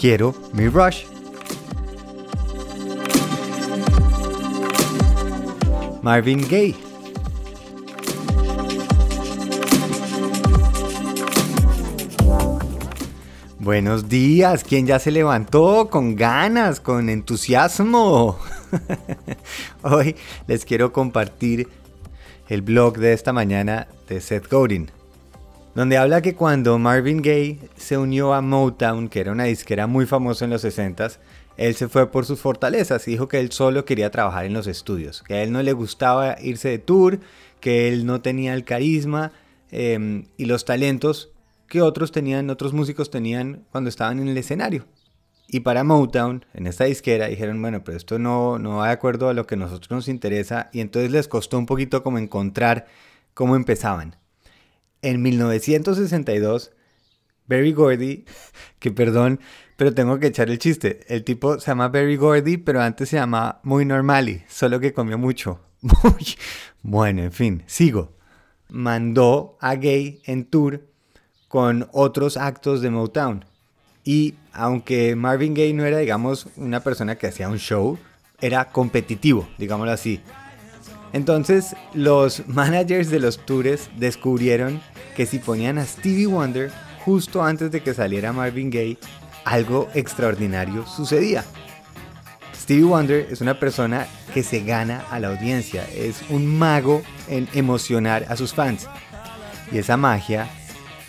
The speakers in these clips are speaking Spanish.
quiero mi Rush. Marvin Gaye. Buenos días, ¿quién ya se levantó con ganas, con entusiasmo? Hoy les quiero compartir el blog de esta mañana de Seth Godin, donde habla que cuando Marvin Gaye se unió a Motown, que era una disquera muy famosa en los 60s, él se fue por sus fortalezas y dijo que él solo quería trabajar en los estudios, que a él no le gustaba irse de tour, que él no tenía el carisma em, y los talentos que otros tenían, otros músicos tenían cuando estaban en el escenario. Y para Motown, en esta disquera, dijeron, bueno, pero esto no, no va de acuerdo a lo que a nosotros nos interesa. Y entonces les costó un poquito como encontrar cómo empezaban. En 1962, Barry Gordy, que perdón, pero tengo que echar el chiste. El tipo se llama Barry Gordy, pero antes se llamaba Muy Normali, solo que comió mucho. Muy bueno, en fin, sigo. Mandó a Gay en tour con otros actos de Motown. Y aunque Marvin Gaye no era, digamos, una persona que hacía un show, era competitivo, digámoslo así. Entonces los managers de los tours descubrieron que si ponían a Stevie Wonder justo antes de que saliera Marvin Gaye, algo extraordinario sucedía. Stevie Wonder es una persona que se gana a la audiencia, es un mago en emocionar a sus fans. Y esa magia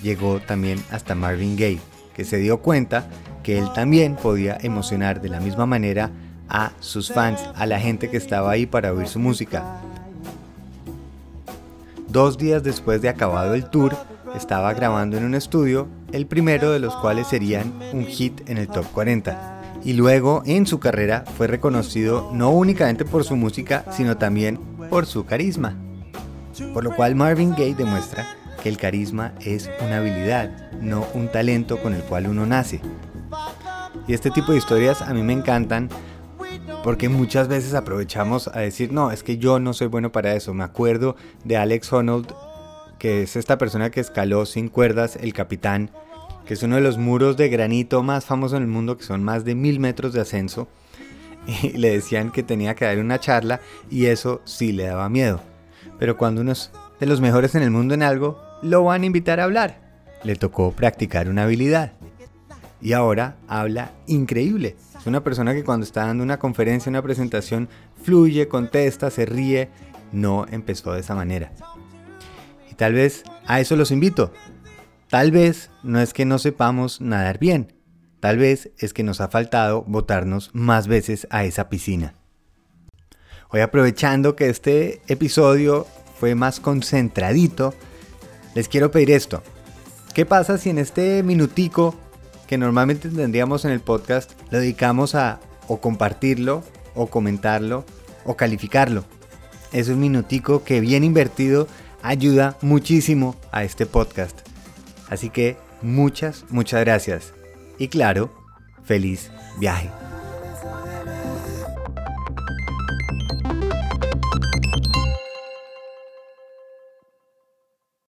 llegó también hasta Marvin Gaye, que se dio cuenta que él también podía emocionar de la misma manera a sus fans, a la gente que estaba ahí para oír su música. Dos días después de acabado el tour, estaba grabando en un estudio, el primero de los cuales serían un hit en el top 40. Y luego en su carrera fue reconocido no únicamente por su música, sino también por su carisma. Por lo cual Marvin Gaye demuestra que el carisma es una habilidad, no un talento con el cual uno nace. Y este tipo de historias a mí me encantan porque muchas veces aprovechamos a decir, no, es que yo no soy bueno para eso. Me acuerdo de Alex Honnold, que es esta persona que escaló sin cuerdas el capitán, que es uno de los muros de granito más famosos en el mundo, que son más de mil metros de ascenso. Y le decían que tenía que dar una charla y eso sí le daba miedo. Pero cuando uno es de los mejores en el mundo en algo, lo van a invitar a hablar. Le tocó practicar una habilidad. Y ahora habla increíble. Es una persona que cuando está dando una conferencia, una presentación, fluye, contesta, se ríe. No empezó de esa manera. Y tal vez a eso los invito. Tal vez no es que no sepamos nadar bien. Tal vez es que nos ha faltado botarnos más veces a esa piscina. Hoy aprovechando que este episodio fue más concentradito, les quiero pedir esto. ¿Qué pasa si en este minutico que normalmente tendríamos en el podcast lo dedicamos a o compartirlo, o comentarlo, o calificarlo? Es un minutico que bien invertido ayuda muchísimo a este podcast. Así que muchas, muchas gracias. Y claro, feliz viaje.